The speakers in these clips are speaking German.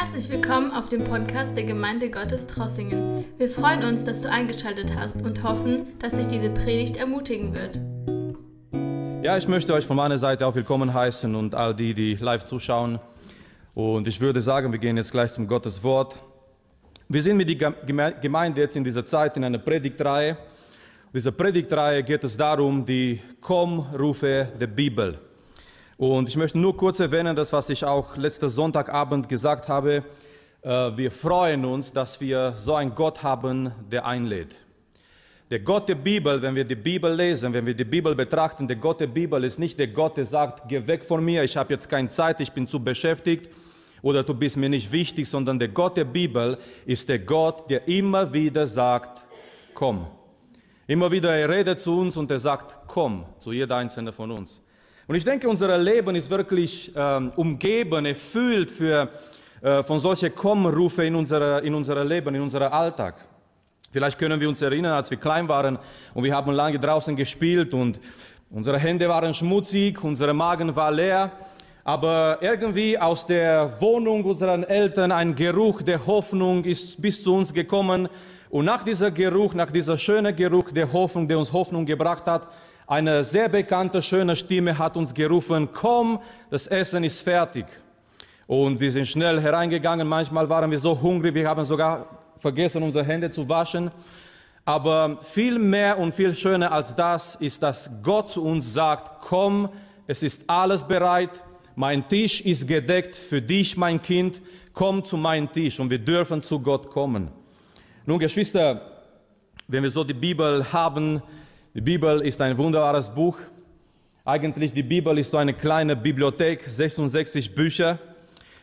Herzlich willkommen auf dem Podcast der Gemeinde Gottes Trossingen. Wir freuen uns, dass du eingeschaltet hast und hoffen, dass dich diese Predigt ermutigen wird. Ja, ich möchte euch von meiner Seite auch willkommen heißen und all die, die live zuschauen. Und ich würde sagen, wir gehen jetzt gleich zum Gottes Wort. Wir sind mit der Gemeinde jetzt in dieser Zeit in einer Predigtreihe. In dieser Predigtreihe geht es darum, die Kommrufe der Bibel. Und ich möchte nur kurz erwähnen, das, was ich auch letzten Sonntagabend gesagt habe. Äh, wir freuen uns, dass wir so einen Gott haben, der einlädt. Der Gott der Bibel, wenn wir die Bibel lesen, wenn wir die Bibel betrachten, der Gott der Bibel ist nicht der Gott, der sagt, geh weg von mir, ich habe jetzt keine Zeit, ich bin zu beschäftigt oder du bist mir nicht wichtig, sondern der Gott der Bibel ist der Gott, der immer wieder sagt, komm. Immer wieder, er redet zu uns und er sagt, komm, zu jeder einzelne von uns. Und ich denke, unser Leben ist wirklich ähm, umgeben, erfüllt für, äh, von solchen Kommrufe in unser in unser Leben, in unserem Alltag. Vielleicht können wir uns erinnern, als wir klein waren und wir haben lange draußen gespielt und unsere Hände waren schmutzig, unsere Magen war leer, aber irgendwie aus der Wohnung unserer Eltern ein Geruch der Hoffnung ist bis zu uns gekommen. Und nach dieser Geruch, nach dieser schönen Geruch der Hoffnung, der uns Hoffnung gebracht hat, eine sehr bekannte, schöne Stimme hat uns gerufen, komm, das Essen ist fertig. Und wir sind schnell hereingegangen. Manchmal waren wir so hungrig, wir haben sogar vergessen, unsere Hände zu waschen. Aber viel mehr und viel schöner als das ist, dass Gott zu uns sagt, komm, es ist alles bereit, mein Tisch ist gedeckt für dich, mein Kind, komm zu meinem Tisch und wir dürfen zu Gott kommen. Nun, Geschwister, wenn wir so die Bibel haben, die Bibel ist ein wunderbares Buch. Eigentlich die Bibel ist so eine kleine Bibliothek, 66 Bücher.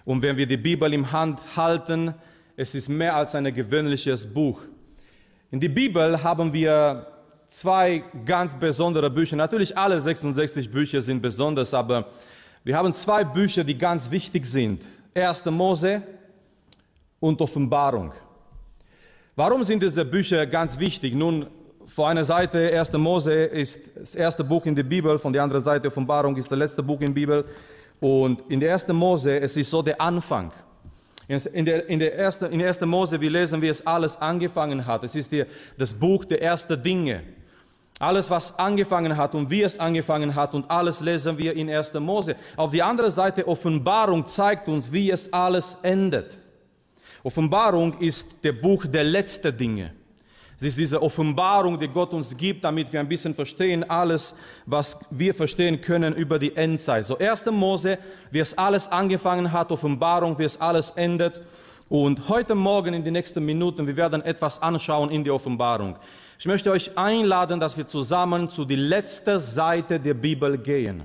Und wenn wir die Bibel im Hand halten, es ist mehr als ein gewöhnliches Buch. In der Bibel haben wir zwei ganz besondere Bücher. Natürlich alle 66 Bücher sind besonders, aber wir haben zwei Bücher, die ganz wichtig sind. 1. Mose und Offenbarung. Warum sind diese Bücher ganz wichtig? Nun, vor einer Seite 1. Mose ist das erste Buch in der Bibel, von der anderen Seite Offenbarung ist das letzte Buch in der Bibel. Und in der 1. Mose, es ist so der Anfang. In der, in der, ersten, in der 1. Mose, wir lesen, wie es alles angefangen hat. Es ist die, das Buch der ersten Dinge. Alles, was angefangen hat und wie es angefangen hat und alles lesen wir in 1. Mose. Auf die andere Seite Offenbarung zeigt uns, wie es alles endet. Offenbarung ist der Buch der letzten Dinge. Es ist diese Offenbarung, die Gott uns gibt, damit wir ein bisschen verstehen, alles, was wir verstehen können über die Endzeit. So 1. Mose, wie es alles angefangen hat, Offenbarung, wie es alles endet. Und heute Morgen in den nächsten Minuten, wir werden etwas anschauen in die Offenbarung. Ich möchte euch einladen, dass wir zusammen zu die letzte Seite der Bibel gehen.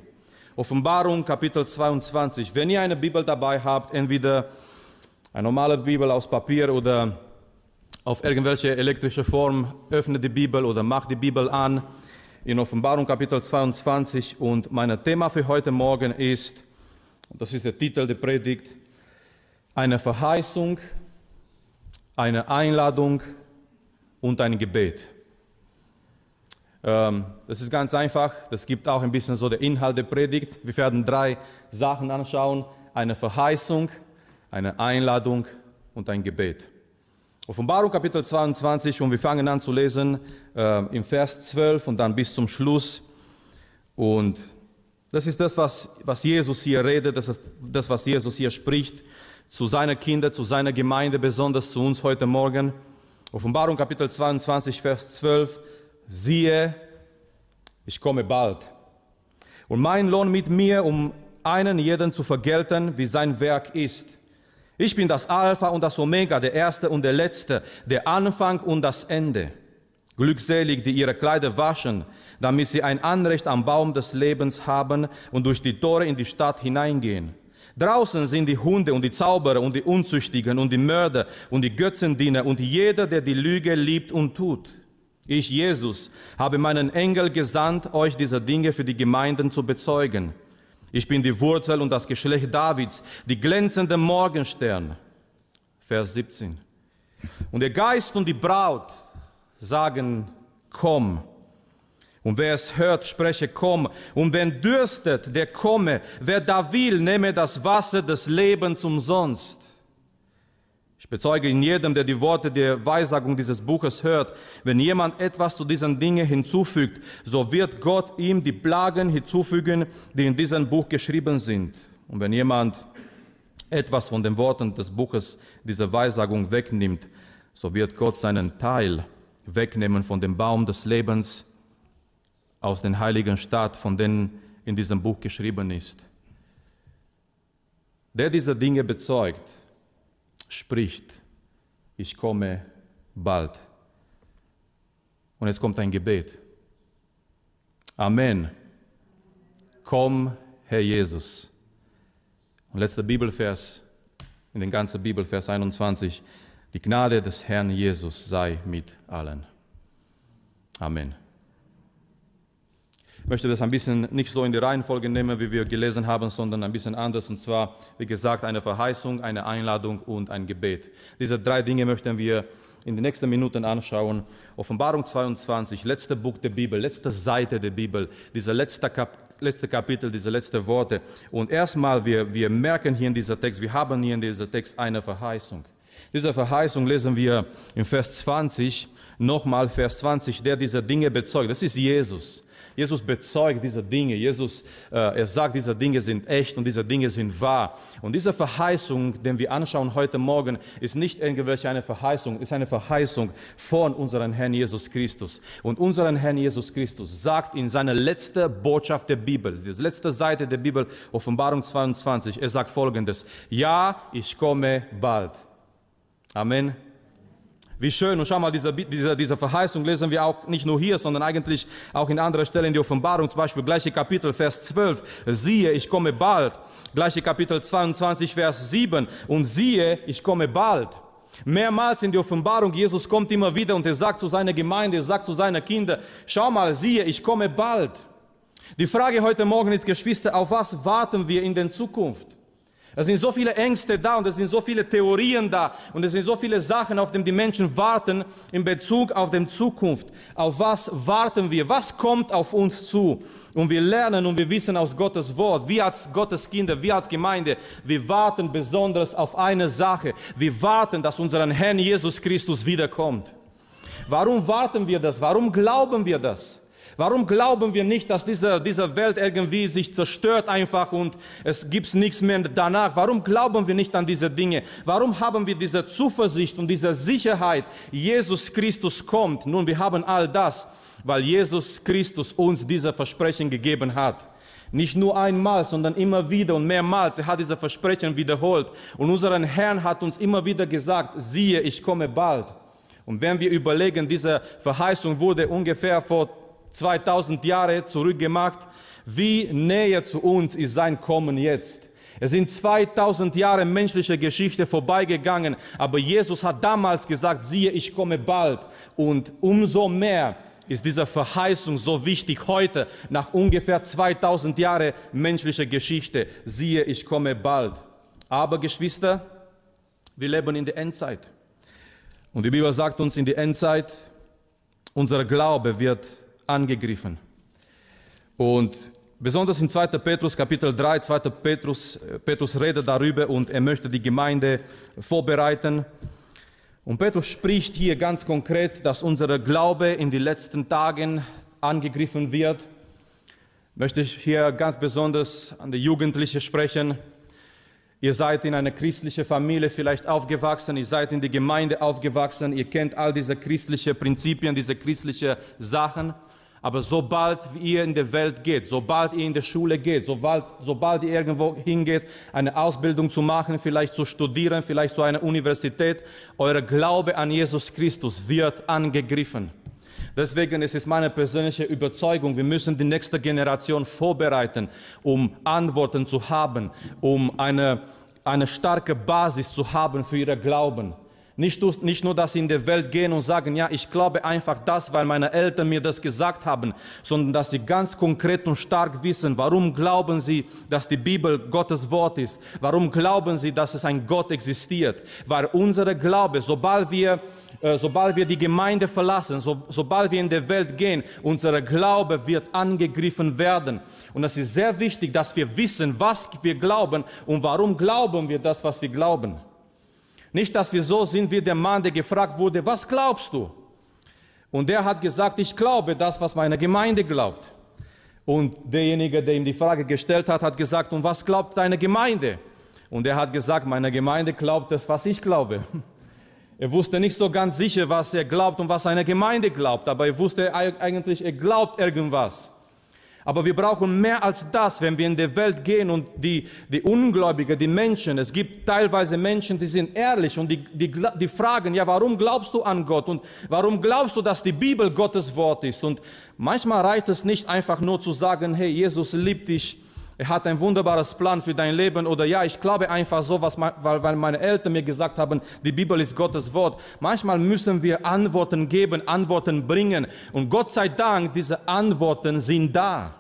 Offenbarung Kapitel 22. Wenn ihr eine Bibel dabei habt, entweder eine normale Bibel aus Papier oder auf irgendwelche elektrische Form, öffne die Bibel oder mach die Bibel an in Offenbarung Kapitel 22 und mein Thema für heute Morgen ist, das ist der Titel der Predigt, eine Verheißung, eine Einladung und ein Gebet. Ähm, das ist ganz einfach, das gibt auch ein bisschen so der Inhalt der Predigt. Wir werden drei Sachen anschauen, eine Verheißung, eine Einladung und ein Gebet. Offenbarung Kapitel 22 und wir fangen an zu lesen äh, im Vers 12 und dann bis zum Schluss. Und das ist das, was, was Jesus hier redet, das ist das, was Jesus hier spricht zu seinen Kindern, zu seiner Gemeinde, besonders zu uns heute Morgen. Offenbarung Kapitel 22, Vers 12. Siehe, ich komme bald. Und mein Lohn mit mir, um einen jeden zu vergelten, wie sein Werk ist. Ich bin das Alpha und das Omega, der Erste und der Letzte, der Anfang und das Ende. Glückselig, die ihre Kleider waschen, damit sie ein Anrecht am Baum des Lebens haben und durch die Tore in die Stadt hineingehen. Draußen sind die Hunde und die Zauberer und die Unzüchtigen und die Mörder und die Götzendiener und jeder, der die Lüge liebt und tut. Ich, Jesus, habe meinen Engel gesandt, euch diese Dinge für die Gemeinden zu bezeugen. Ich bin die Wurzel und das Geschlecht Davids, die glänzende Morgenstern. Vers 17. Und der Geist und die Braut sagen, komm. Und wer es hört, spreche, komm. Und wenn dürstet, der komme. Wer da will, nehme das Wasser des Lebens umsonst. Bezeuge in jedem, der die Worte der Weissagung dieses Buches hört, wenn jemand etwas zu diesen Dingen hinzufügt, so wird Gott ihm die Plagen hinzufügen, die in diesem Buch geschrieben sind. Und wenn jemand etwas von den Worten des Buches dieser Weissagung wegnimmt, so wird Gott seinen Teil wegnehmen von dem Baum des Lebens aus den heiligen Stadt, von denen in diesem Buch geschrieben ist. Der diese Dinge bezeugt, spricht, ich komme bald. Und jetzt kommt ein Gebet. Amen. Komm, Herr Jesus. Und letzter Bibelvers, in den ganzen Bibelvers 21. Die Gnade des Herrn Jesus sei mit allen. Amen. Möchte das ein bisschen nicht so in die Reihenfolge nehmen, wie wir gelesen haben, sondern ein bisschen anders. Und zwar, wie gesagt, eine Verheißung, eine Einladung und ein Gebet. Diese drei Dinge möchten wir in den nächsten Minuten anschauen. Offenbarung 22, letzte Buch der Bibel, letzte Seite der Bibel, dieser letzte, Kap letzte Kapitel, diese letzten Worte. Und erstmal, wir, wir merken hier in dieser Text, wir haben hier in dieser Text eine Verheißung. Diese Verheißung lesen wir im Vers 20, nochmal Vers 20, der diese Dinge bezeugt. Das ist Jesus. Jesus bezeugt diese Dinge. Jesus, äh, er sagt, diese Dinge sind echt und diese Dinge sind wahr. Und diese Verheißung, den wir anschauen heute Morgen, ist nicht irgendwelche eine Verheißung, ist eine Verheißung von unserem Herrn Jesus Christus. Und unseren Herrn Jesus Christus sagt in seiner letzten Botschaft der Bibel, die letzte Seite der Bibel, Offenbarung 22, er sagt folgendes, ja, ich komme bald. Amen. Wie schön. Und schau mal, diese, diese, diese Verheißung lesen wir auch nicht nur hier, sondern eigentlich auch in anderen Stellen in der Offenbarung, zum Beispiel gleiche Kapitel, Vers 12. Siehe, ich komme bald. Gleiche Kapitel 22, Vers 7. Und siehe, ich komme bald. Mehrmals in der Offenbarung, Jesus kommt immer wieder und er sagt zu seiner Gemeinde, er sagt zu seinen Kindern, schau mal, siehe, ich komme bald. Die Frage heute Morgen ist, Geschwister, auf was warten wir in der Zukunft? Es sind so viele Ängste da und es sind so viele Theorien da und es sind so viele Sachen, auf die die Menschen warten in Bezug auf die Zukunft. Auf was warten wir? Was kommt auf uns zu? Und wir lernen und wir wissen aus Gottes Wort, wir als Gottes Kinder, wir als Gemeinde, wir warten besonders auf eine Sache. Wir warten, dass unser Herr Jesus Christus wiederkommt. Warum warten wir das? Warum glauben wir das? Warum glauben wir nicht, dass diese, diese Welt irgendwie sich zerstört einfach und es gibt nichts mehr danach? Warum glauben wir nicht an diese Dinge? Warum haben wir diese Zuversicht und diese Sicherheit, Jesus Christus kommt? Nun, wir haben all das, weil Jesus Christus uns diese Versprechen gegeben hat. Nicht nur einmal, sondern immer wieder und mehrmals. Er hat diese Versprechen wiederholt. Und unseren Herrn hat uns immer wieder gesagt, siehe, ich komme bald. Und wenn wir überlegen, diese Verheißung wurde ungefähr vor 2000 Jahre zurückgemacht. Wie näher zu uns ist sein Kommen jetzt? Es sind 2000 Jahre menschliche Geschichte vorbeigegangen, aber Jesus hat damals gesagt, siehe, ich komme bald. Und umso mehr ist diese Verheißung so wichtig heute, nach ungefähr 2000 Jahre menschlicher Geschichte. Siehe, ich komme bald. Aber Geschwister, wir leben in der Endzeit. Und die Bibel sagt uns in der Endzeit, unser Glaube wird angegriffen. Und besonders in 2. Petrus Kapitel 3, 2. Petrus, äh, Petrus redet darüber und er möchte die Gemeinde vorbereiten. Und Petrus spricht hier ganz konkret, dass unser Glaube in den letzten Tagen angegriffen wird. Möchte ich hier ganz besonders an die Jugendlichen sprechen. Ihr seid in einer christlichen Familie vielleicht aufgewachsen, ihr seid in der Gemeinde aufgewachsen, ihr kennt all diese christlichen Prinzipien, diese christlichen Sachen. Aber sobald ihr in die Welt geht, sobald ihr in die Schule geht, sobald, sobald ihr irgendwo hingeht, eine Ausbildung zu machen, vielleicht zu studieren, vielleicht zu einer Universität, euer Glaube an Jesus Christus wird angegriffen. Deswegen ist es meine persönliche Überzeugung, wir müssen die nächste Generation vorbereiten, um Antworten zu haben, um eine, eine starke Basis zu haben für ihren Glauben. Nicht, nicht nur, dass sie in die Welt gehen und sagen, ja, ich glaube einfach das, weil meine Eltern mir das gesagt haben, sondern dass sie ganz konkret und stark wissen, warum glauben sie, dass die Bibel Gottes Wort ist? Warum glauben sie, dass es ein Gott existiert? Weil unser Glaube, sobald wir äh, sobald wir die Gemeinde verlassen, so, sobald wir in die Welt gehen, unser Glaube wird angegriffen werden. Und es ist sehr wichtig, dass wir wissen, was wir glauben und warum glauben wir das, was wir glauben. Nicht, dass wir so sind wie der Mann, der gefragt wurde, was glaubst du? Und der hat gesagt, ich glaube das, was meine Gemeinde glaubt. Und derjenige, der ihm die Frage gestellt hat, hat gesagt, und was glaubt deine Gemeinde? Und er hat gesagt, meine Gemeinde glaubt das, was ich glaube. Er wusste nicht so ganz sicher, was er glaubt und was seine Gemeinde glaubt, aber er wusste eigentlich, er glaubt irgendwas. Aber wir brauchen mehr als das, wenn wir in die Welt gehen und die, die Ungläubigen, die Menschen, es gibt teilweise Menschen, die sind ehrlich und die, die, die fragen, ja, warum glaubst du an Gott und warum glaubst du, dass die Bibel Gottes Wort ist? Und manchmal reicht es nicht einfach nur zu sagen, hey, Jesus liebt dich, er hat ein wunderbares Plan für dein Leben oder ja, ich glaube einfach so, was, weil, weil meine Eltern mir gesagt haben, die Bibel ist Gottes Wort. Manchmal müssen wir Antworten geben, Antworten bringen und Gott sei Dank, diese Antworten sind da.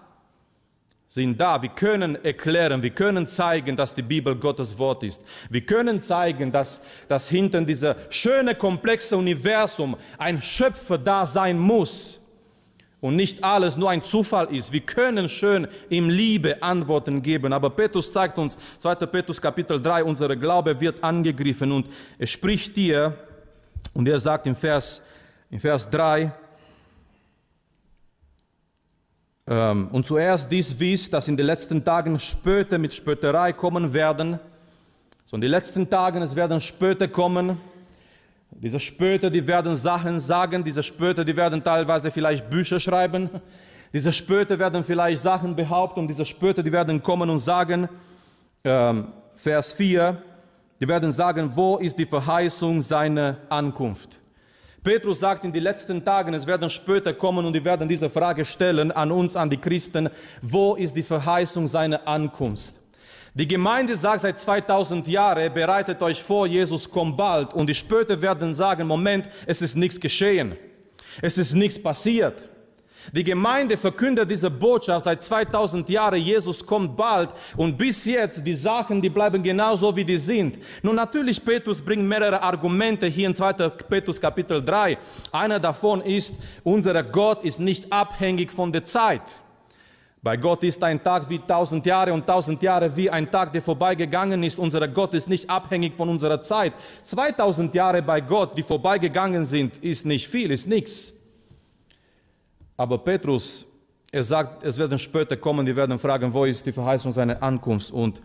Sind da. Wir können erklären, wir können zeigen, dass die Bibel Gottes Wort ist. Wir können zeigen, dass, dass hinter diesem schöne, komplexe Universum ein Schöpfer da sein muss und nicht alles nur ein Zufall ist. Wir können schön im Liebe Antworten geben, aber Petrus zeigt uns, 2. Petrus Kapitel 3, unser Glaube wird angegriffen und er spricht hier und er sagt im Vers, im Vers 3, ähm, und zuerst dies wies, dass in den letzten Tagen Spöte mit Spötterei kommen werden. So in den letzten Tagen, es werden Spöte kommen, diese Spötter, die werden Sachen sagen, diese Spötter, die werden teilweise vielleicht Bücher schreiben, diese Spötter werden vielleicht Sachen behaupten diese Spötter, die werden kommen und sagen, ähm, Vers 4, die werden sagen, wo ist die Verheißung seiner Ankunft? Petrus sagt in den letzten Tagen, es werden Spötter kommen und die werden diese Frage stellen an uns, an die Christen, wo ist die Verheißung seiner Ankunft? Die Gemeinde sagt seit 2000 Jahren, bereitet euch vor, Jesus kommt bald. Und die Spötter werden sagen, Moment, es ist nichts geschehen. Es ist nichts passiert. Die Gemeinde verkündet diese Botschaft seit 2000 Jahren, Jesus kommt bald und bis jetzt die Sachen, die bleiben genauso wie die sind. Nun natürlich, Petrus bringt mehrere Argumente hier in 2. Petrus Kapitel 3. Einer davon ist, unser Gott ist nicht abhängig von der Zeit. Bei Gott ist ein Tag wie tausend Jahre und tausend Jahre wie ein Tag, der vorbeigegangen ist. Unser Gott ist nicht abhängig von unserer Zeit. 2000 Jahre bei Gott, die vorbeigegangen sind, ist nicht viel, ist nichts. Aber Petrus, er sagt, es werden später kommen, die werden fragen, wo ist die Verheißung seiner Ankunft? Und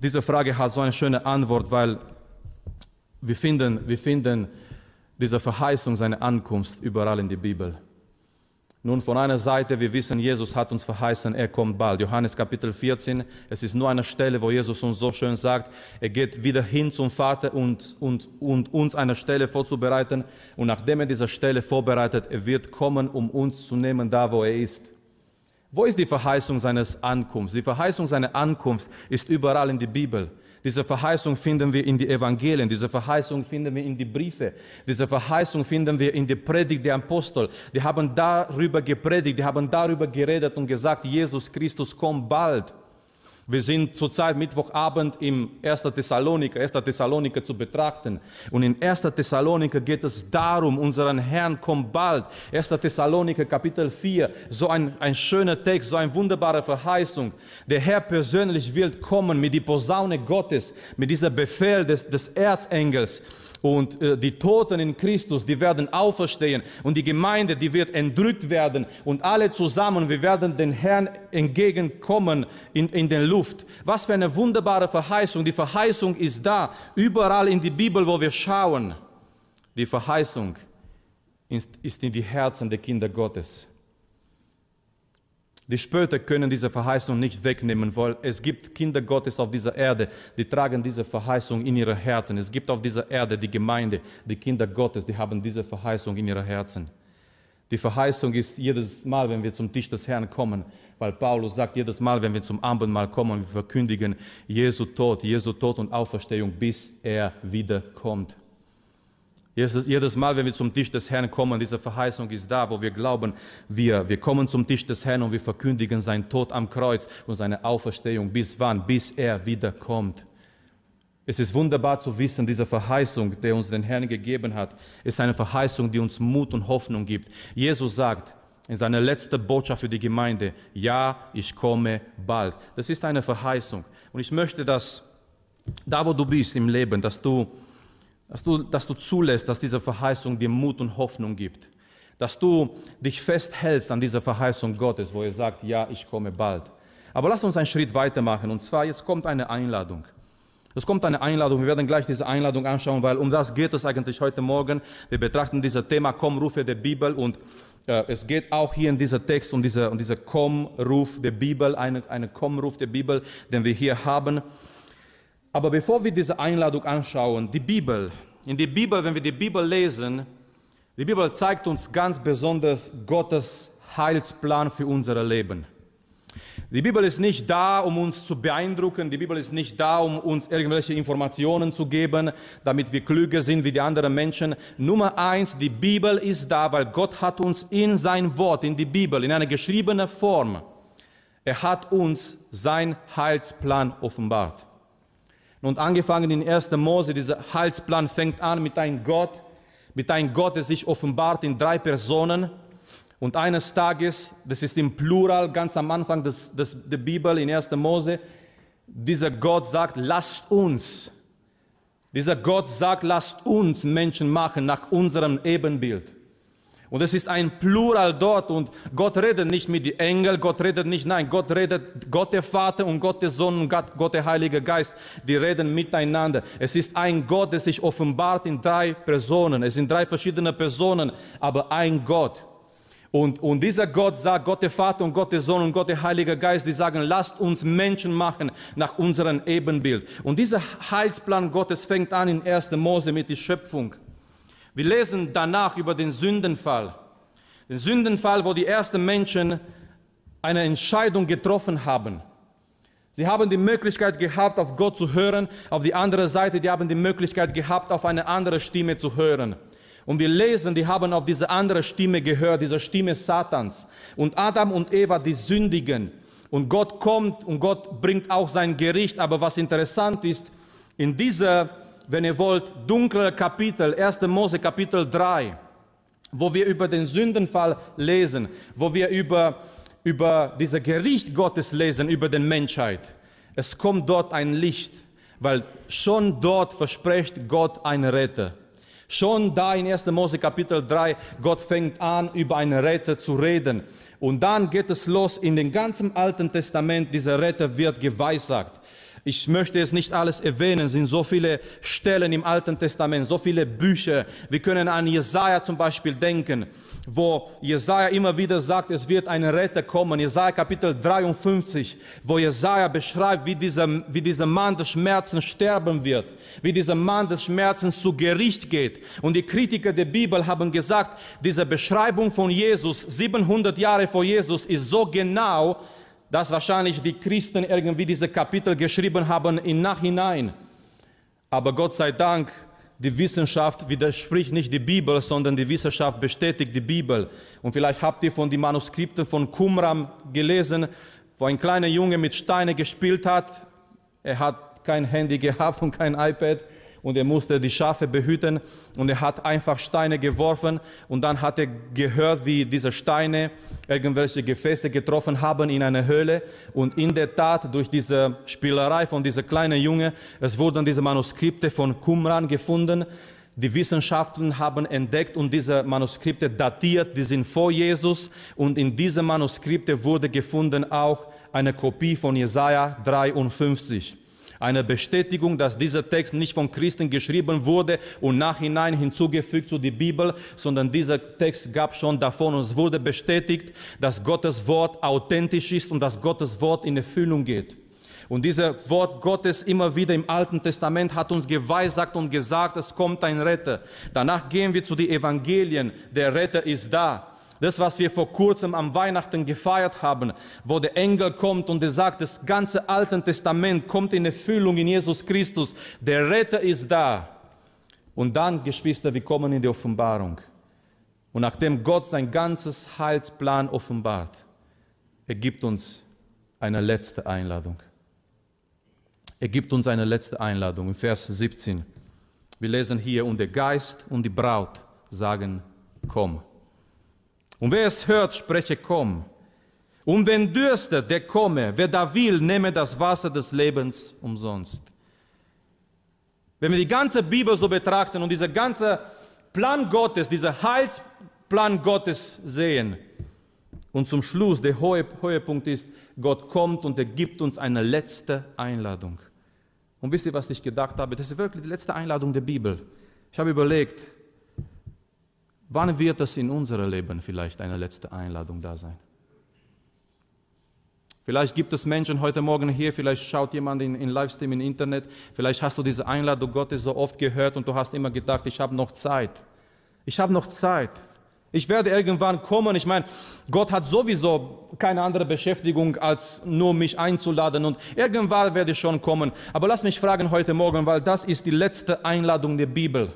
diese Frage hat so eine schöne Antwort, weil wir finden, wir finden diese Verheißung seiner Ankunft überall in der Bibel. Nun, von einer Seite, wir wissen, Jesus hat uns verheißen, er kommt bald. Johannes Kapitel 14, es ist nur eine Stelle, wo Jesus uns so schön sagt, er geht wieder hin zum Vater und, und, und uns eine Stelle vorzubereiten. Und nachdem er diese Stelle vorbereitet, er wird kommen, um uns zu nehmen, da wo er ist. Wo ist die Verheißung seines Ankunfts? Die Verheißung seiner Ankunft ist überall in der Bibel. Diese Verheißung finden wir in die Evangelien, diese Verheißung finden wir in die Briefe, diese Verheißung finden wir in der Predigt der Apostel. Die haben darüber gepredigt, die haben darüber geredet und gesagt, Jesus Christus kommt bald. Wir sind zurzeit Mittwochabend im 1. Thessaloniker, 1. Thessaloniker zu betrachten. Und in 1. Thessaloniker geht es darum, unseren Herrn kommt bald. 1. Thessaloniker Kapitel 4, so ein, ein schöner Text, so eine wunderbare Verheißung. Der Herr persönlich wird kommen mit die Posaune Gottes, mit dieser Befehl des, des Erzengels. Und äh, die Toten in Christus, die werden auferstehen. Und die Gemeinde, die wird entrückt werden. Und alle zusammen, wir werden den Herrn entgegenkommen in, in den Luft. Was für eine wunderbare Verheißung. Die Verheißung ist da. Überall in die Bibel, wo wir schauen. Die Verheißung ist, ist in die Herzen der Kinder Gottes. Die Spötter können diese Verheißung nicht wegnehmen, weil es gibt Kinder Gottes auf dieser Erde, die tragen diese Verheißung in ihre Herzen. Es gibt auf dieser Erde die Gemeinde, die Kinder Gottes, die haben diese Verheißung in ihre Herzen. Die Verheißung ist jedes Mal, wenn wir zum Tisch des Herrn kommen, weil Paulus sagt, jedes Mal, wenn wir zum Abendmahl kommen, wir verkündigen Jesu Tod, Jesu Tod und Auferstehung, bis er wiederkommt. Jedes, Mal, wenn wir zum Tisch des Herrn kommen, diese Verheißung ist da, wo wir glauben, wir, wir kommen zum Tisch des Herrn und wir verkündigen seinen Tod am Kreuz und seine Auferstehung. Bis wann? Bis er wiederkommt. Es ist wunderbar zu wissen, diese Verheißung, die uns den Herrn gegeben hat, ist eine Verheißung, die uns Mut und Hoffnung gibt. Jesus sagt in seiner letzten Botschaft für die Gemeinde, ja, ich komme bald. Das ist eine Verheißung. Und ich möchte, dass da, wo du bist im Leben, dass du dass du, dass du zulässt, dass diese Verheißung dir Mut und Hoffnung gibt, dass du dich festhältst an dieser Verheißung Gottes, wo er sagt, ja, ich komme bald. Aber lass uns einen Schritt weitermachen und zwar jetzt kommt eine Einladung. Es kommt eine Einladung, wir werden gleich diese Einladung anschauen, weil um das geht es eigentlich heute Morgen. Wir betrachten dieses Thema Komm-Rufe der Bibel und äh, es geht auch hier in diesem Text um diese, um diese Komm-Ruf der Bibel, einen eine Komm-Ruf der Bibel, den wir hier haben. Aber bevor wir diese Einladung anschauen, die Bibel, in der Bibel, wenn wir die Bibel lesen, die Bibel zeigt uns ganz besonders Gottes Heilsplan für unser Leben. Die Bibel ist nicht da, um uns zu beeindrucken. Die Bibel ist nicht da, um uns irgendwelche Informationen zu geben, damit wir klüger sind wie die anderen Menschen. Nummer eins, die Bibel ist da, weil Gott hat uns in sein Wort, in die Bibel, in einer geschriebenen Form, er hat uns sein Heilsplan offenbart. Und angefangen in 1. Mose, dieser Heilsplan fängt an mit einem Gott, mit einem Gott, der sich offenbart in drei Personen. Und eines Tages, das ist im Plural, ganz am Anfang des, des, der Bibel in 1. Mose, dieser Gott sagt, lasst uns. Dieser Gott sagt, lasst uns Menschen machen nach unserem Ebenbild. Und es ist ein Plural dort und Gott redet nicht mit den Engeln, Gott redet nicht, nein, Gott redet, Gott der Vater und Gott der Sohn und Gott, Gott der Heilige Geist, die reden miteinander. Es ist ein Gott, der sich offenbart in drei Personen. Es sind drei verschiedene Personen, aber ein Gott. Und, und dieser Gott sagt, Gott der Vater und Gott der Sohn und Gott der Heilige Geist, die sagen, lasst uns Menschen machen nach unserem Ebenbild. Und dieser Heilsplan Gottes fängt an in 1. Mose mit der Schöpfung. Wir lesen danach über den Sündenfall. Den Sündenfall, wo die ersten Menschen eine Entscheidung getroffen haben. Sie haben die Möglichkeit gehabt, auf Gott zu hören. Auf die andere Seite, die haben die Möglichkeit gehabt, auf eine andere Stimme zu hören. Und wir lesen, die haben auf diese andere Stimme gehört, diese Stimme Satans. Und Adam und Eva, die sündigen. Und Gott kommt und Gott bringt auch sein Gericht. Aber was interessant ist, in dieser, wenn ihr wollt, dunkle Kapitel, 1. Mose Kapitel 3, wo wir über den Sündenfall lesen, wo wir über, über dieses Gericht Gottes lesen, über den Menschheit. Es kommt dort ein Licht, weil schon dort verspricht Gott einen Retter. Schon da in 1. Mose Kapitel 3, Gott fängt an, über einen Retter zu reden. Und dann geht es los in den ganzen Alten Testament, dieser Retter wird geweissagt. Ich möchte es nicht alles erwähnen, es sind so viele Stellen im Alten Testament, so viele Bücher. Wir können an Jesaja zum Beispiel denken wo Jesaja immer wieder sagt, es wird ein Retter kommen. Jesaja Kapitel 53, wo Jesaja beschreibt, wie dieser, wie dieser Mann des Schmerzens sterben wird, wie dieser Mann des Schmerzens zu Gericht geht. Und die Kritiker der Bibel haben gesagt, diese Beschreibung von Jesus, 700 Jahre vor Jesus, ist so genau, dass wahrscheinlich die Christen irgendwie diese Kapitel geschrieben haben im Nachhinein. Aber Gott sei Dank die Wissenschaft widerspricht nicht die Bibel, sondern die Wissenschaft bestätigt die Bibel. Und vielleicht habt ihr von den Manuskripten von Qumran gelesen, wo ein kleiner Junge mit Steinen gespielt hat. Er hat kein Handy gehabt und kein iPad und er musste die Schafe behüten. Und er hat einfach Steine geworfen. Und dann hat er gehört, wie diese Steine irgendwelche Gefäße getroffen haben in einer Höhle. Und in der Tat durch diese Spielerei von dieser kleinen Junge, es wurden diese Manuskripte von Qumran gefunden. Die Wissenschaftler haben entdeckt und diese Manuskripte datiert, die sind vor Jesus. Und in diese Manuskripte wurde gefunden auch eine Kopie von Jesaja 53 eine Bestätigung, dass dieser Text nicht von Christen geschrieben wurde und nachhinein hinzugefügt zu der Bibel, sondern dieser Text gab schon davon und es wurde bestätigt, dass Gottes Wort authentisch ist und dass Gottes Wort in Erfüllung geht. Und dieses Wort Gottes immer wieder im Alten Testament hat uns geweissagt und gesagt, es kommt ein Retter. Danach gehen wir zu den Evangelien. Der Retter ist da. Das, was wir vor kurzem am Weihnachten gefeiert haben, wo der Engel kommt und er sagt, das ganze Alte Testament kommt in Erfüllung in Jesus Christus. Der Retter ist da. Und dann, Geschwister, wir kommen in die Offenbarung. Und nachdem Gott sein ganzes Heilsplan offenbart, er gibt uns eine letzte Einladung. Er gibt uns eine letzte Einladung in Vers 17. Wir lesen hier, und der Geist und die Braut sagen, komm. Und wer es hört, spreche, komm. Und wenn dürstet, der komme. Wer da will, nehme das Wasser des Lebens umsonst. Wenn wir die ganze Bibel so betrachten und dieser ganze Plan Gottes, dieser Heilsplan Gottes sehen, und zum Schluss, der hohe, hohe Punkt ist, Gott kommt und er gibt uns eine letzte Einladung. Und wisst ihr, was ich gedacht habe? Das ist wirklich die letzte Einladung der Bibel. Ich habe überlegt, wann wird es in unserem Leben vielleicht eine letzte Einladung da sein? Vielleicht gibt es Menschen heute Morgen hier, vielleicht schaut jemand in, in Livestream im Internet, vielleicht hast du diese Einladung Gottes so oft gehört und du hast immer gedacht, ich habe noch Zeit. Ich habe noch Zeit. Ich werde irgendwann kommen. Ich meine, Gott hat sowieso keine andere Beschäftigung, als nur mich einzuladen. Und irgendwann werde ich schon kommen. Aber lass mich fragen heute Morgen, weil das ist die letzte Einladung der Bibel.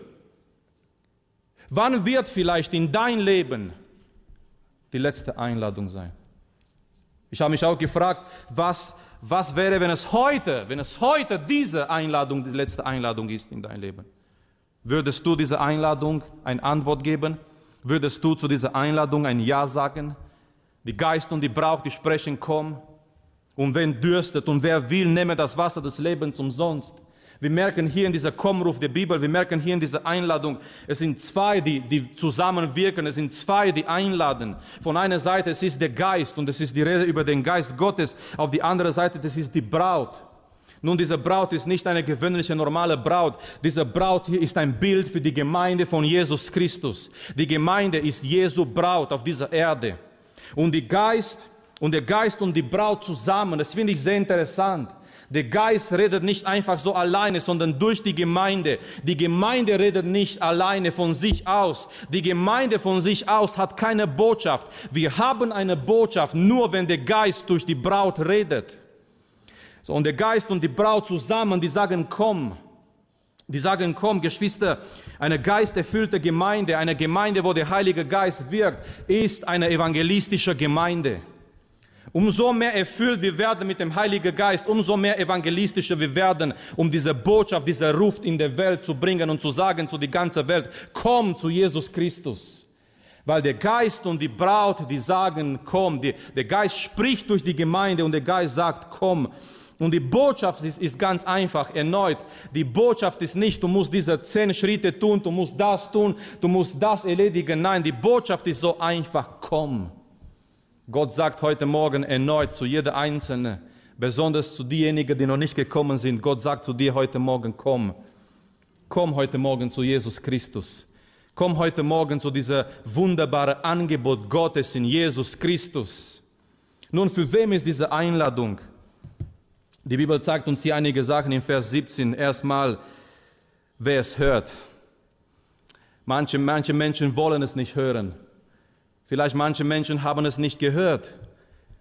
Wann wird vielleicht in dein Leben die letzte Einladung sein? Ich habe mich auch gefragt, was, was wäre, wenn es heute, wenn es heute diese Einladung, die letzte Einladung ist in dein Leben? Würdest du dieser Einladung eine Antwort geben? Würdest du zu dieser Einladung ein Ja sagen? Die Geist und die Braut, die sprechen, komm. Und wenn dürstet und wer will, nehme das Wasser des Lebens umsonst. Wir merken hier in dieser Kommruf der Bibel, wir merken hier in dieser Einladung, es sind zwei, die, die zusammenwirken, es sind zwei, die einladen. Von einer Seite, es ist der Geist und es ist die Rede über den Geist Gottes. Auf die andere Seite, das ist die Braut. Nun, diese Braut ist nicht eine gewöhnliche normale Braut. Diese Braut hier ist ein Bild für die Gemeinde von Jesus Christus. Die Gemeinde ist Jesu Braut auf dieser Erde. Und die Geist und der Geist und die Braut zusammen, das finde ich sehr interessant. Der Geist redet nicht einfach so alleine, sondern durch die Gemeinde. Die Gemeinde redet nicht alleine von sich aus. Die Gemeinde von sich aus hat keine Botschaft. Wir haben eine Botschaft nur, wenn der Geist durch die Braut redet. So, und der Geist und die Braut zusammen, die sagen, komm. Die sagen, komm, Geschwister, eine geisterfüllte Gemeinde, eine Gemeinde, wo der Heilige Geist wirkt, ist eine evangelistische Gemeinde. Umso mehr erfüllt wir werden mit dem Heiligen Geist, umso mehr evangelistischer wir werden, um diese Botschaft, diese Ruf in der Welt zu bringen und zu sagen zu die ganze Welt, komm zu Jesus Christus. Weil der Geist und die Braut, die sagen, komm, die, der Geist spricht durch die Gemeinde und der Geist sagt, komm. Und die Botschaft ist, ist, ganz einfach, erneut. Die Botschaft ist nicht, du musst diese zehn Schritte tun, du musst das tun, du musst das erledigen. Nein, die Botschaft ist so einfach, komm. Gott sagt heute Morgen erneut zu jeder Einzelne, besonders zu denjenigen, die noch nicht gekommen sind, Gott sagt zu dir heute Morgen, komm. Komm heute Morgen zu Jesus Christus. Komm heute Morgen zu diesem wunderbaren Angebot Gottes in Jesus Christus. Nun, für wem ist diese Einladung? Die Bibel zeigt uns hier einige Sachen in Vers 17. Erstmal, wer es hört. Manche, manche Menschen wollen es nicht hören. Vielleicht manche Menschen haben es nicht gehört.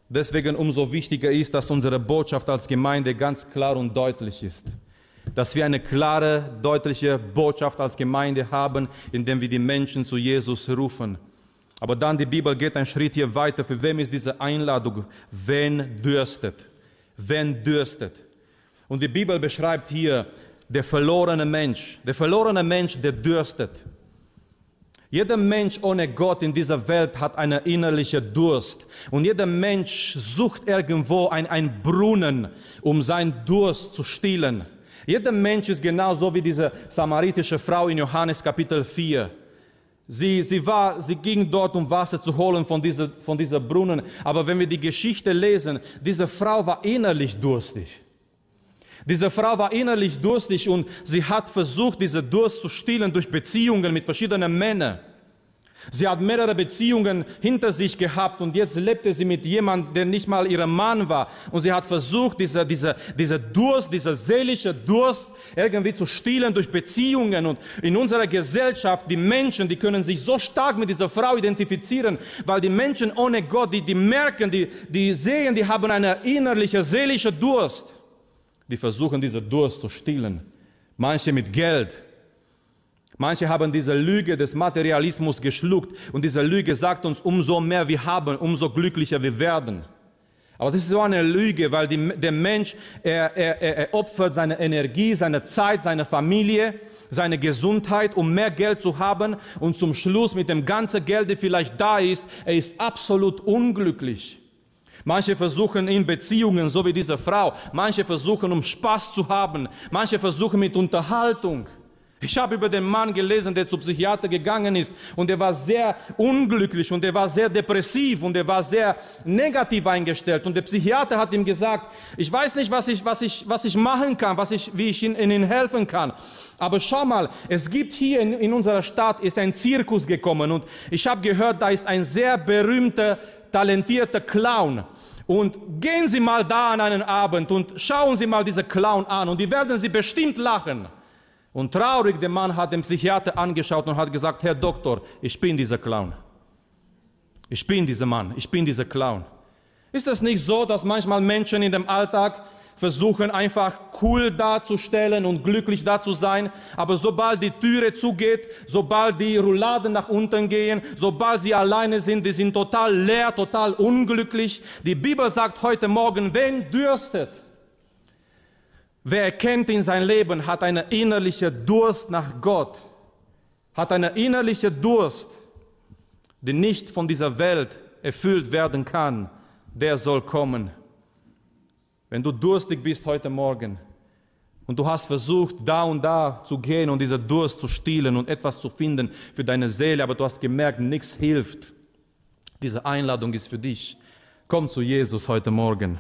Deswegen umso wichtiger ist, dass unsere Botschaft als Gemeinde ganz klar und deutlich ist. Dass wir eine klare, deutliche Botschaft als Gemeinde haben, indem wir die Menschen zu Jesus rufen. Aber dann die Bibel geht einen Schritt hier weiter. Für wem ist diese Einladung? Wen dürstet? wenn dürstet. Und die Bibel beschreibt hier der verlorene Mensch, der verlorene Mensch, der dürstet. Jeder Mensch ohne Gott in dieser Welt hat einen innerlichen Durst. Und jeder Mensch sucht irgendwo ein, ein Brunnen, um seinen Durst zu stillen. Jeder Mensch ist genauso wie diese samaritische Frau in Johannes Kapitel 4. Sie, sie, war, sie ging dort, um Wasser zu holen von dieser, von dieser Brunnen. Aber wenn wir die Geschichte lesen, diese Frau war innerlich durstig. Diese Frau war innerlich durstig und sie hat versucht, diese Durst zu stillen durch Beziehungen mit verschiedenen Männern. Sie hat mehrere Beziehungen hinter sich gehabt und jetzt lebte sie mit jemandem, der nicht mal ihr Mann war. Und sie hat versucht, diese, diese, diese Durst, dieser seelische Durst irgendwie zu stillen durch Beziehungen. Und in unserer Gesellschaft, die Menschen, die können sich so stark mit dieser Frau identifizieren, weil die Menschen ohne Gott, die, die merken, die, die sehen, die haben eine innerliche, seelische Durst. Die versuchen, diese Durst zu stillen. Manche mit Geld, Manche haben diese Lüge des Materialismus geschluckt und diese Lüge sagt uns, umso mehr wir haben, umso glücklicher wir werden. Aber das ist so eine Lüge, weil die, der Mensch, er, er, er opfert seine Energie, seine Zeit, seine Familie, seine Gesundheit, um mehr Geld zu haben und zum Schluss mit dem ganzen Geld, der vielleicht da ist, er ist absolut unglücklich. Manche versuchen in Beziehungen, so wie diese Frau. Manche versuchen, um Spaß zu haben. Manche versuchen mit Unterhaltung. Ich habe über den Mann gelesen, der zum Psychiater gegangen ist und er war sehr unglücklich und er war sehr depressiv und er war sehr negativ eingestellt und der Psychiater hat ihm gesagt, ich weiß nicht, was ich, was ich, was ich machen kann, was ich, wie ich Ihnen helfen kann. Aber schau mal, es gibt hier in, in unserer Stadt ist ein Zirkus gekommen und ich habe gehört, da ist ein sehr berühmter, talentierter Clown. Und gehen Sie mal da an einen Abend und schauen Sie mal diese Clown an und die werden Sie bestimmt lachen. Und traurig, der Mann hat den Psychiater angeschaut und hat gesagt, Herr Doktor, ich bin dieser Clown. Ich bin dieser Mann, ich bin dieser Clown. Ist es nicht so, dass manchmal Menschen in dem Alltag versuchen einfach cool darzustellen und glücklich da zu sein, aber sobald die Türe zugeht, sobald die Rouladen nach unten gehen, sobald sie alleine sind, die sind total leer, total unglücklich. Die Bibel sagt heute Morgen, wen dürstet, Wer erkennt in sein Leben, hat eine innerliche Durst nach Gott, hat eine innerliche Durst, die nicht von dieser Welt erfüllt werden kann, der soll kommen. Wenn du durstig bist heute Morgen und du hast versucht, da und da zu gehen und diese Durst zu stillen und etwas zu finden für deine Seele, aber du hast gemerkt, nichts hilft, diese Einladung ist für dich. Komm zu Jesus heute Morgen.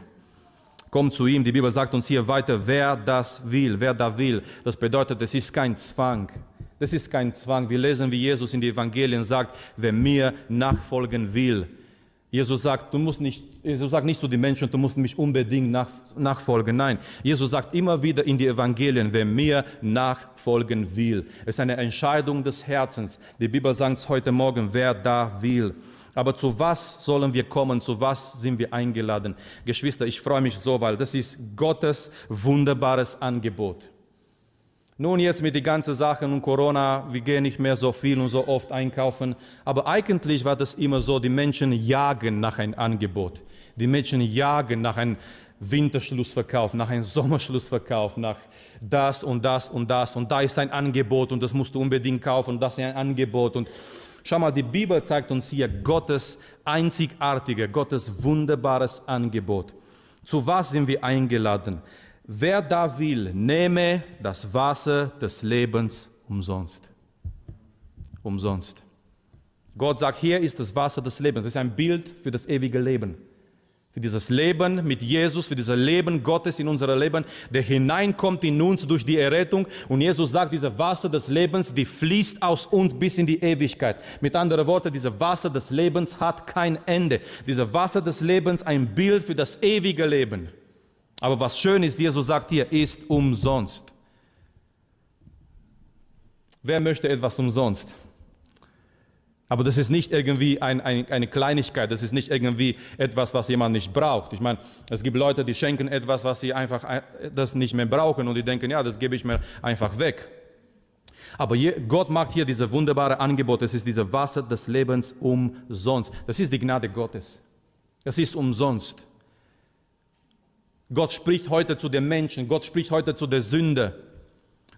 Komm zu ihm. Die Bibel sagt uns hier weiter, wer das will, wer da will. Das bedeutet, es ist kein Zwang. Das ist kein Zwang. Wir lesen, wie Jesus in die Evangelien sagt, wer mir nachfolgen will. Jesus sagt, du musst nicht, Jesus sagt nicht zu den Menschen, du musst mich unbedingt nach, nachfolgen. Nein, Jesus sagt immer wieder in die Evangelien, wer mir nachfolgen will. Es ist eine Entscheidung des Herzens. Die Bibel sagt es heute Morgen, wer da will. Aber zu was sollen wir kommen? Zu was sind wir eingeladen? Geschwister, ich freue mich so, weil das ist Gottes wunderbares Angebot. Nun jetzt mit den ganzen Sachen und Corona, wir gehen nicht mehr so viel und so oft einkaufen. Aber eigentlich war das immer so, die Menschen jagen nach einem Angebot. Die Menschen jagen nach einem Winterschlussverkauf, nach einem Sommerschlussverkauf, nach das und das und das. Und da ist ein Angebot und das musst du unbedingt kaufen und das ist ein Angebot. Und Schau mal, die Bibel zeigt uns hier Gottes einzigartige, Gottes wunderbares Angebot. Zu was sind wir eingeladen? Wer da will, nehme das Wasser des Lebens umsonst. Umsonst. Gott sagt, hier ist das Wasser des Lebens. Das ist ein Bild für das ewige Leben für dieses Leben mit Jesus, für dieses Leben Gottes in unser Leben, der hineinkommt in uns durch die Errettung. Und Jesus sagt, diese Wasser des Lebens, die fließt aus uns bis in die Ewigkeit. Mit anderen Worten, dieses Wasser des Lebens hat kein Ende. Dieses Wasser des Lebens ein Bild für das ewige Leben. Aber was schön ist, Jesus sagt hier, ist umsonst. Wer möchte etwas umsonst? Aber das ist nicht irgendwie ein, ein, eine Kleinigkeit, das ist nicht irgendwie etwas, was jemand nicht braucht. Ich meine, es gibt Leute, die schenken etwas, was sie einfach äh, das nicht mehr brauchen und die denken, ja, das gebe ich mir einfach weg. Aber Gott macht hier diese wunderbare Angebot, es ist dieses Wasser des Lebens umsonst. Das ist die Gnade Gottes. Es ist umsonst. Gott spricht heute zu den Menschen, Gott spricht heute zu der Sünde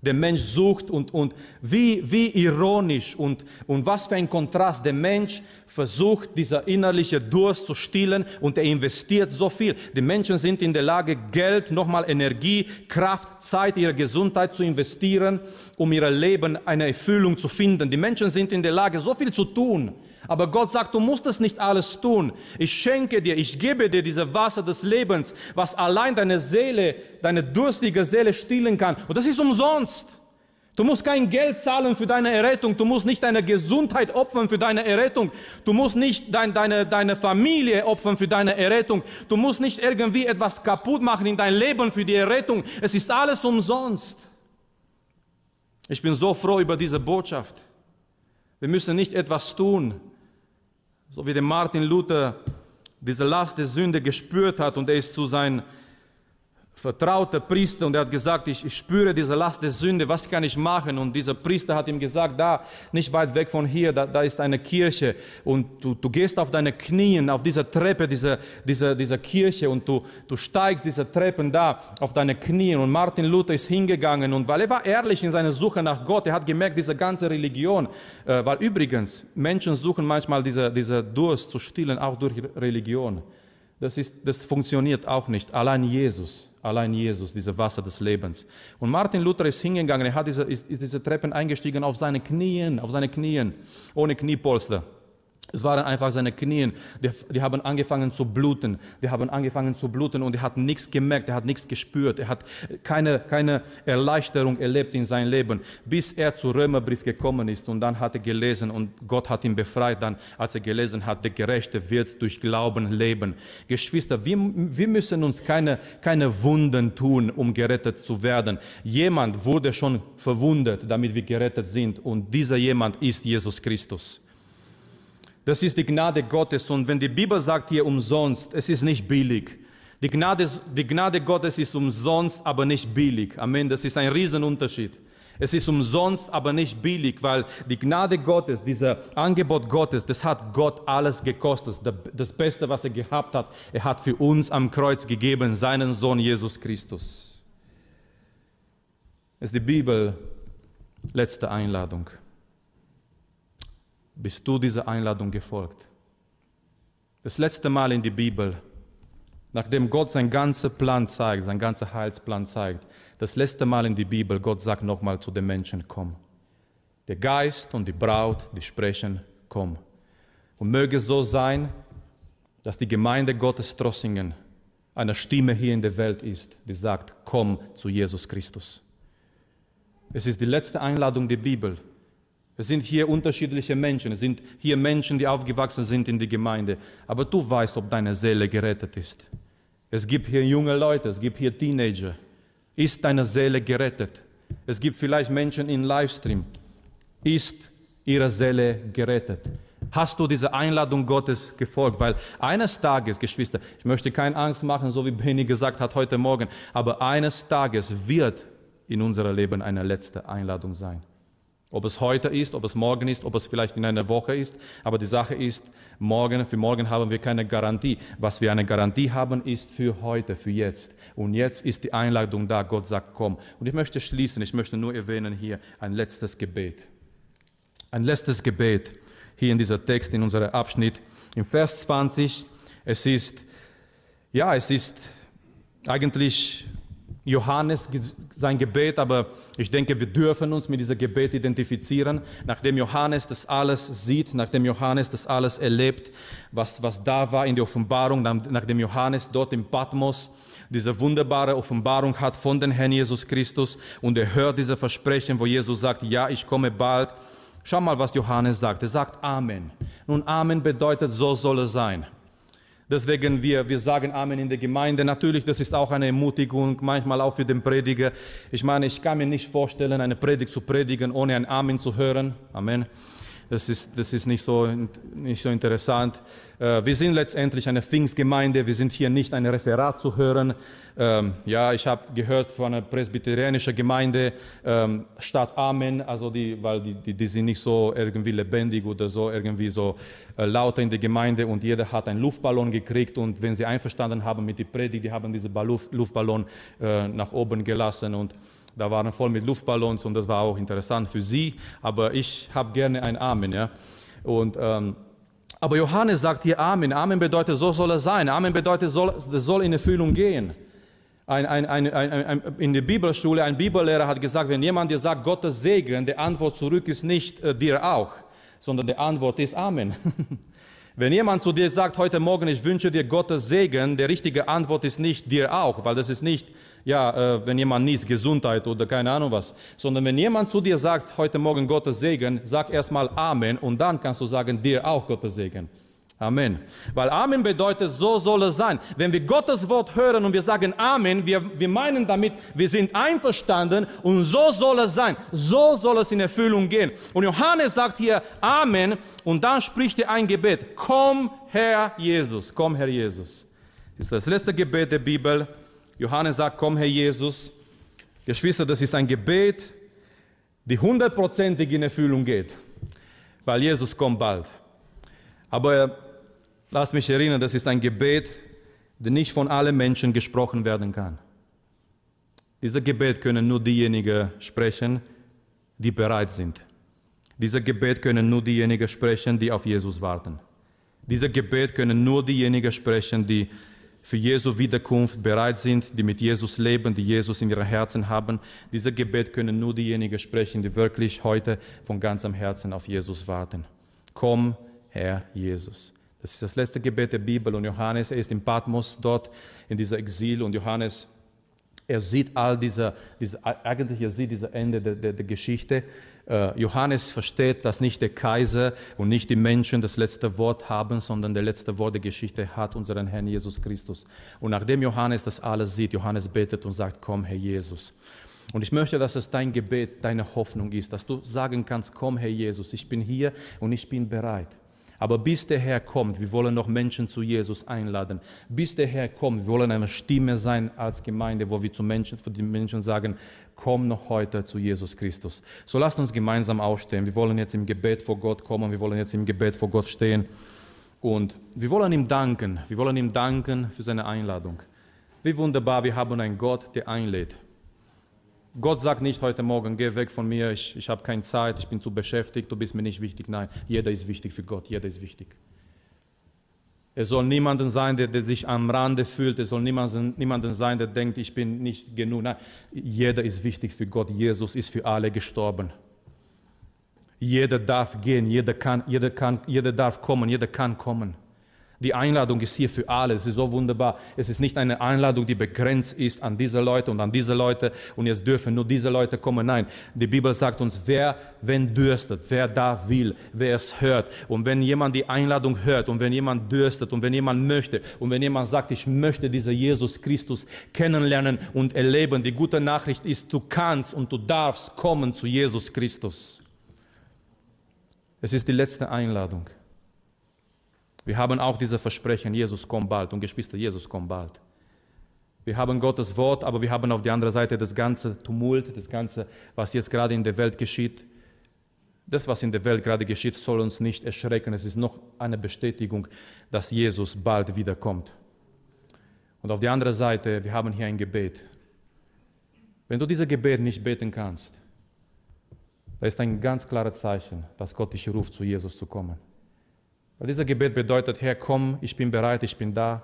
der Mensch sucht und, und wie, wie ironisch und, und was für ein Kontrast. Der Mensch versucht, dieser innerliche Durst zu stillen und er investiert so viel. Die Menschen sind in der Lage, Geld, nochmal Energie, Kraft, Zeit, ihre Gesundheit zu investieren, um ihr Leben eine Erfüllung zu finden. Die Menschen sind in der Lage, so viel zu tun. Aber Gott sagt, du musst es nicht alles tun. Ich schenke dir, ich gebe dir diese Wasser des Lebens, was allein deine Seele, deine durstige Seele stillen kann. Und das ist umsonst. Du musst kein Geld zahlen für deine Errettung. Du musst nicht deine Gesundheit opfern für deine Errettung. Du musst nicht dein, deine, deine Familie opfern für deine Errettung. Du musst nicht irgendwie etwas kaputt machen in dein Leben für die Errettung. Es ist alles umsonst. Ich bin so froh über diese Botschaft. Wir müssen nicht etwas tun, so wie der Martin Luther diese Last der Sünde gespürt hat und er ist zu seinem vertrauter Priester und er hat gesagt, ich, ich, spüre diese Last der Sünde, was kann ich machen? Und dieser Priester hat ihm gesagt, da, nicht weit weg von hier, da, da ist eine Kirche und du, du gehst auf deine Knien, auf dieser Treppe dieser, dieser, dieser Kirche und du, du steigst diese Treppen da auf deine Knien und Martin Luther ist hingegangen und weil er war ehrlich in seiner Suche nach Gott, er hat gemerkt, diese ganze Religion, äh, weil übrigens Menschen suchen manchmal diese, diese Durst zu stillen, auch durch Religion. Das, ist, das funktioniert auch nicht. Allein Jesus, allein Jesus, diese Wasser des Lebens. Und Martin Luther ist hingegangen, er hat diese, ist, ist diese Treppen eingestiegen auf seine Knien, auf seine Knien, ohne Kniepolster. Es waren einfach seine Knien, die, die, haben angefangen zu bluten, die haben angefangen zu bluten und er hat nichts gemerkt, er hat nichts gespürt, er hat keine, keine Erleichterung erlebt in seinem Leben, bis er zu Römerbrief gekommen ist und dann hat er gelesen und Gott hat ihn befreit, dann als er gelesen hat, der Gerechte wird durch Glauben leben. Geschwister, wir, wir müssen uns keine, keine Wunden tun, um gerettet zu werden. Jemand wurde schon verwundet, damit wir gerettet sind und dieser jemand ist Jesus Christus. Das ist die Gnade Gottes. Und wenn die Bibel sagt hier umsonst, es ist nicht billig. Die Gnade, die Gnade Gottes ist umsonst, aber nicht billig. Amen. Das ist ein Riesenunterschied. Es ist umsonst, aber nicht billig, weil die Gnade Gottes, dieser Angebot Gottes, das hat Gott alles gekostet. Das Beste, was er gehabt hat, er hat für uns am Kreuz gegeben, seinen Sohn Jesus Christus. Es ist die Bibel, letzte Einladung. Bist du dieser Einladung gefolgt? Das letzte Mal in die Bibel, nachdem Gott seinen ganzen Plan zeigt, seinen ganzen Heilsplan zeigt, das letzte Mal in die Bibel, Gott sagt nochmal zu den Menschen, komm. Der Geist und die Braut, die sprechen, komm. Und möge so sein, dass die Gemeinde Gottes Trossingen eine Stimme hier in der Welt ist, die sagt, komm zu Jesus Christus. Es ist die letzte Einladung der Bibel. Es sind hier unterschiedliche Menschen, es sind hier Menschen, die aufgewachsen sind in die Gemeinde, aber du weißt, ob deine Seele gerettet ist. Es gibt hier junge Leute, es gibt hier Teenager. Ist deine Seele gerettet? Es gibt vielleicht Menschen in Livestream. Ist ihre Seele gerettet? Hast du dieser Einladung Gottes gefolgt? Weil eines Tages, Geschwister, ich möchte keine Angst machen, so wie Benny gesagt hat heute Morgen, aber eines Tages wird in unserem Leben eine letzte Einladung sein. Ob es heute ist, ob es morgen ist, ob es vielleicht in einer Woche ist. Aber die Sache ist, morgen, für morgen haben wir keine Garantie. Was wir eine Garantie haben, ist für heute, für jetzt. Und jetzt ist die Einladung da. Gott sagt, komm. Und ich möchte schließen, ich möchte nur erwähnen hier ein letztes Gebet. Ein letztes Gebet hier in dieser Text, in unserem Abschnitt. Im Vers 20, es ist, ja, es ist eigentlich Johannes sein Gebet, aber ich denke, wir dürfen uns mit diesem Gebet identifizieren. Nachdem Johannes das alles sieht, nachdem Johannes das alles erlebt, was, was da war in der Offenbarung, nachdem Johannes dort im Patmos diese wunderbare Offenbarung hat von dem Herrn Jesus Christus und er hört diese Versprechen, wo Jesus sagt, ja, ich komme bald. Schau mal, was Johannes sagt. Er sagt Amen. Nun, Amen bedeutet, so soll es sein. Deswegen wir, wir sagen Amen in der Gemeinde. Natürlich, das ist auch eine Ermutigung, manchmal auch für den Prediger. Ich meine, ich kann mir nicht vorstellen, eine Predigt zu predigen, ohne ein Amen zu hören. Amen. Das ist, das ist nicht, so, nicht so interessant. Äh, wir sind letztendlich eine Pfingstgemeinde. Wir sind hier nicht ein Referat zu hören. Ähm, ja, ich habe gehört von einer presbyterianischen Gemeinde ähm, statt Amen, also die, weil die, die, die, sind nicht so irgendwie lebendig oder so irgendwie so äh, lauter in der Gemeinde und jeder hat einen Luftballon gekriegt und wenn sie einverstanden haben mit der Predigt, die haben diesen Luftballon äh, nach oben gelassen und da waren voll mit Luftballons und das war auch interessant für sie, aber ich habe gerne ein Amen. Ja? Und, ähm, aber Johannes sagt hier Amen. Amen bedeutet, so soll es sein. Amen bedeutet, soll, das soll in Erfüllung gehen. Ein, ein, ein, in der Bibelschule, ein Bibellehrer hat gesagt, wenn jemand dir sagt, Gottes Segen, die Antwort zurück ist nicht äh, dir auch, sondern die Antwort ist Amen. Wenn jemand zu dir sagt, heute Morgen, ich wünsche dir Gottes Segen, die richtige Antwort ist nicht dir auch, weil das ist nicht, ja, äh, wenn jemand niest, Gesundheit oder keine Ahnung was, sondern wenn jemand zu dir sagt, heute Morgen Gottes Segen, sag erstmal Amen und dann kannst du sagen, dir auch Gottes Segen. Amen. Weil Amen bedeutet, so soll es sein. Wenn wir Gottes Wort hören und wir sagen Amen, wir, wir meinen damit, wir sind einverstanden und so soll es sein. So soll es in Erfüllung gehen. Und Johannes sagt hier Amen und dann spricht er ein Gebet. Komm, Herr Jesus. Komm, Herr Jesus. Das ist das letzte Gebet der Bibel. Johannes sagt, komm, Herr Jesus. Geschwister, das ist ein Gebet, die hundertprozentig in Erfüllung geht. Weil Jesus kommt bald. Aber Lass mich erinnern, das ist ein Gebet, das nicht von allen Menschen gesprochen werden kann. Dieses Gebet können nur diejenigen sprechen, die bereit sind. Dieses Gebet können nur diejenigen sprechen, die auf Jesus warten. Dieser Gebet können nur diejenigen sprechen, die für Jesu Wiederkunft bereit sind, die mit Jesus leben, die Jesus in ihren Herzen haben. Dieser Gebet können nur diejenigen sprechen, die wirklich heute von ganzem Herzen auf Jesus warten. Komm, Herr Jesus. Das ist das letzte Gebet der Bibel und Johannes, er ist in Patmos dort in dieser Exil und Johannes er sieht all diese, diese eigentlich er sieht dieses Ende der, der, der Geschichte. Uh, Johannes versteht, dass nicht der Kaiser und nicht die Menschen das letzte Wort haben, sondern der letzte Wort der Geschichte hat unseren Herrn Jesus Christus. Und nachdem Johannes das alles sieht, Johannes betet und sagt, komm, Herr Jesus. Und ich möchte, dass es dein Gebet, deine Hoffnung ist, dass du sagen kannst, komm, Herr Jesus, ich bin hier und ich bin bereit. Aber bis der Herr kommt, wir wollen noch Menschen zu Jesus einladen. Bis der Herr kommt, wir wollen eine Stimme sein als Gemeinde, wo wir zu Menschen, für die Menschen sagen, komm noch heute zu Jesus Christus. So lasst uns gemeinsam aufstehen. Wir wollen jetzt im Gebet vor Gott kommen, wir wollen jetzt im Gebet vor Gott stehen. Und wir wollen ihm danken. Wir wollen ihm danken für seine Einladung. Wie wunderbar, wir haben einen Gott, der einlädt. Gott sagt nicht heute Morgen, geh weg von mir, ich, ich habe keine Zeit, ich bin zu beschäftigt, du bist mir nicht wichtig. Nein, jeder ist wichtig für Gott, jeder ist wichtig. Es soll niemanden sein, der, der sich am Rande fühlt, es soll niemanden, niemanden sein, der denkt, ich bin nicht genug. Nein, jeder ist wichtig für Gott, Jesus ist für alle gestorben. Jeder darf gehen, jeder, kann, jeder, kann, jeder darf kommen, jeder kann kommen. Die Einladung ist hier für alle. Es ist so wunderbar. Es ist nicht eine Einladung, die begrenzt ist an diese Leute und an diese Leute und jetzt dürfen nur diese Leute kommen. Nein, die Bibel sagt uns, wer, wenn dürstet, wer da will, wer es hört. Und wenn jemand die Einladung hört und wenn jemand dürstet und wenn jemand möchte und wenn jemand sagt, ich möchte diesen Jesus Christus kennenlernen und erleben, die gute Nachricht ist, du kannst und du darfst kommen zu Jesus Christus. Es ist die letzte Einladung. Wir haben auch diese Versprechen, Jesus kommt bald und Geschwister, Jesus kommt bald. Wir haben Gottes Wort, aber wir haben auf der anderen Seite das ganze Tumult, das ganze, was jetzt gerade in der Welt geschieht. Das, was in der Welt gerade geschieht, soll uns nicht erschrecken. Es ist noch eine Bestätigung, dass Jesus bald wiederkommt. Und auf der anderen Seite, wir haben hier ein Gebet. Wenn du dieses Gebet nicht beten kannst, da ist ein ganz klares Zeichen, dass Gott dich ruft, zu Jesus zu kommen. Weil dieser Gebet bedeutet, Herr, komm, ich bin bereit, ich bin da.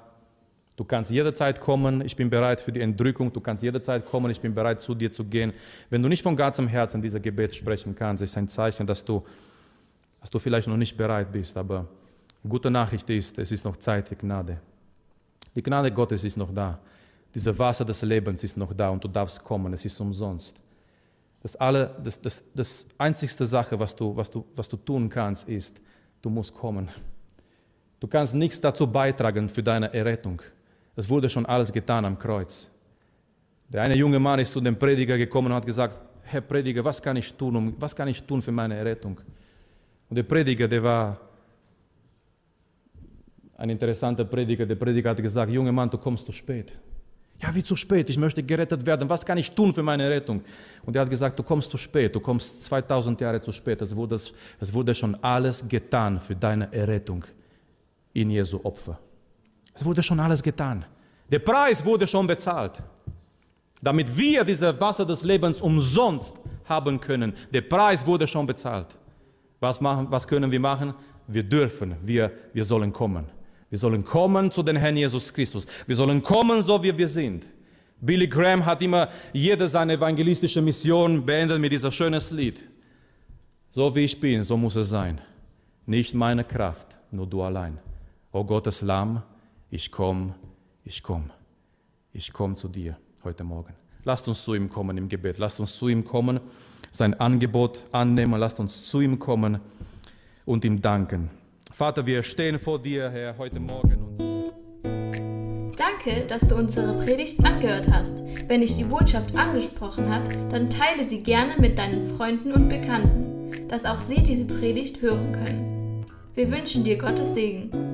Du kannst jederzeit kommen, ich bin bereit für die Entrückung, du kannst jederzeit kommen, ich bin bereit, zu dir zu gehen. Wenn du nicht von ganzem Herzen dieser Gebet sprechen kannst, ist ein Zeichen, dass du, dass du vielleicht noch nicht bereit bist. Aber gute Nachricht ist, es ist noch Zeit für Gnade. Die Gnade Gottes ist noch da. Dieses Wasser des Lebens ist noch da und du darfst kommen, es ist umsonst. Das, alle, das, das, das einzigste Sache, was du, was, du, was du tun kannst, ist, du musst kommen. Du kannst nichts dazu beitragen für deine Errettung. Es wurde schon alles getan am Kreuz. Der eine junge Mann ist zu dem Prediger gekommen und hat gesagt, Herr Prediger, was kann ich tun, um, was kann ich tun für meine Errettung? Und der Prediger, der war ein interessanter Prediger, der Prediger hat gesagt, junger Mann, du kommst zu spät. Ja, wie zu spät? Ich möchte gerettet werden. Was kann ich tun für meine Rettung? Und er hat gesagt, du kommst zu spät. Du kommst 2000 Jahre zu spät. Es wurde, es wurde schon alles getan für deine Errettung in Jesu Opfer. Es wurde schon alles getan. Der Preis wurde schon bezahlt, damit wir dieses Wasser des Lebens umsonst haben können. Der Preis wurde schon bezahlt. Was, machen, was können wir machen? Wir dürfen, wir, wir sollen kommen. Wir sollen kommen zu den Herrn Jesus Christus. Wir sollen kommen, so wie wir sind. Billy Graham hat immer jede seine evangelistische Mission beendet mit dieser schönes Lied. So wie ich bin, so muss es sein. Nicht meine Kraft, nur du allein. O Gottes Lamm, ich komme, ich komme. Ich komme zu dir heute Morgen. Lasst uns zu ihm kommen im Gebet. Lasst uns zu ihm kommen, sein Angebot annehmen. Lasst uns zu ihm kommen und ihm danken. Vater, wir stehen vor dir, Herr, heute Morgen. Danke, dass du unsere Predigt angehört hast. Wenn dich die Botschaft angesprochen hat, dann teile sie gerne mit deinen Freunden und Bekannten, dass auch sie diese Predigt hören können. Wir wünschen dir Gottes Segen.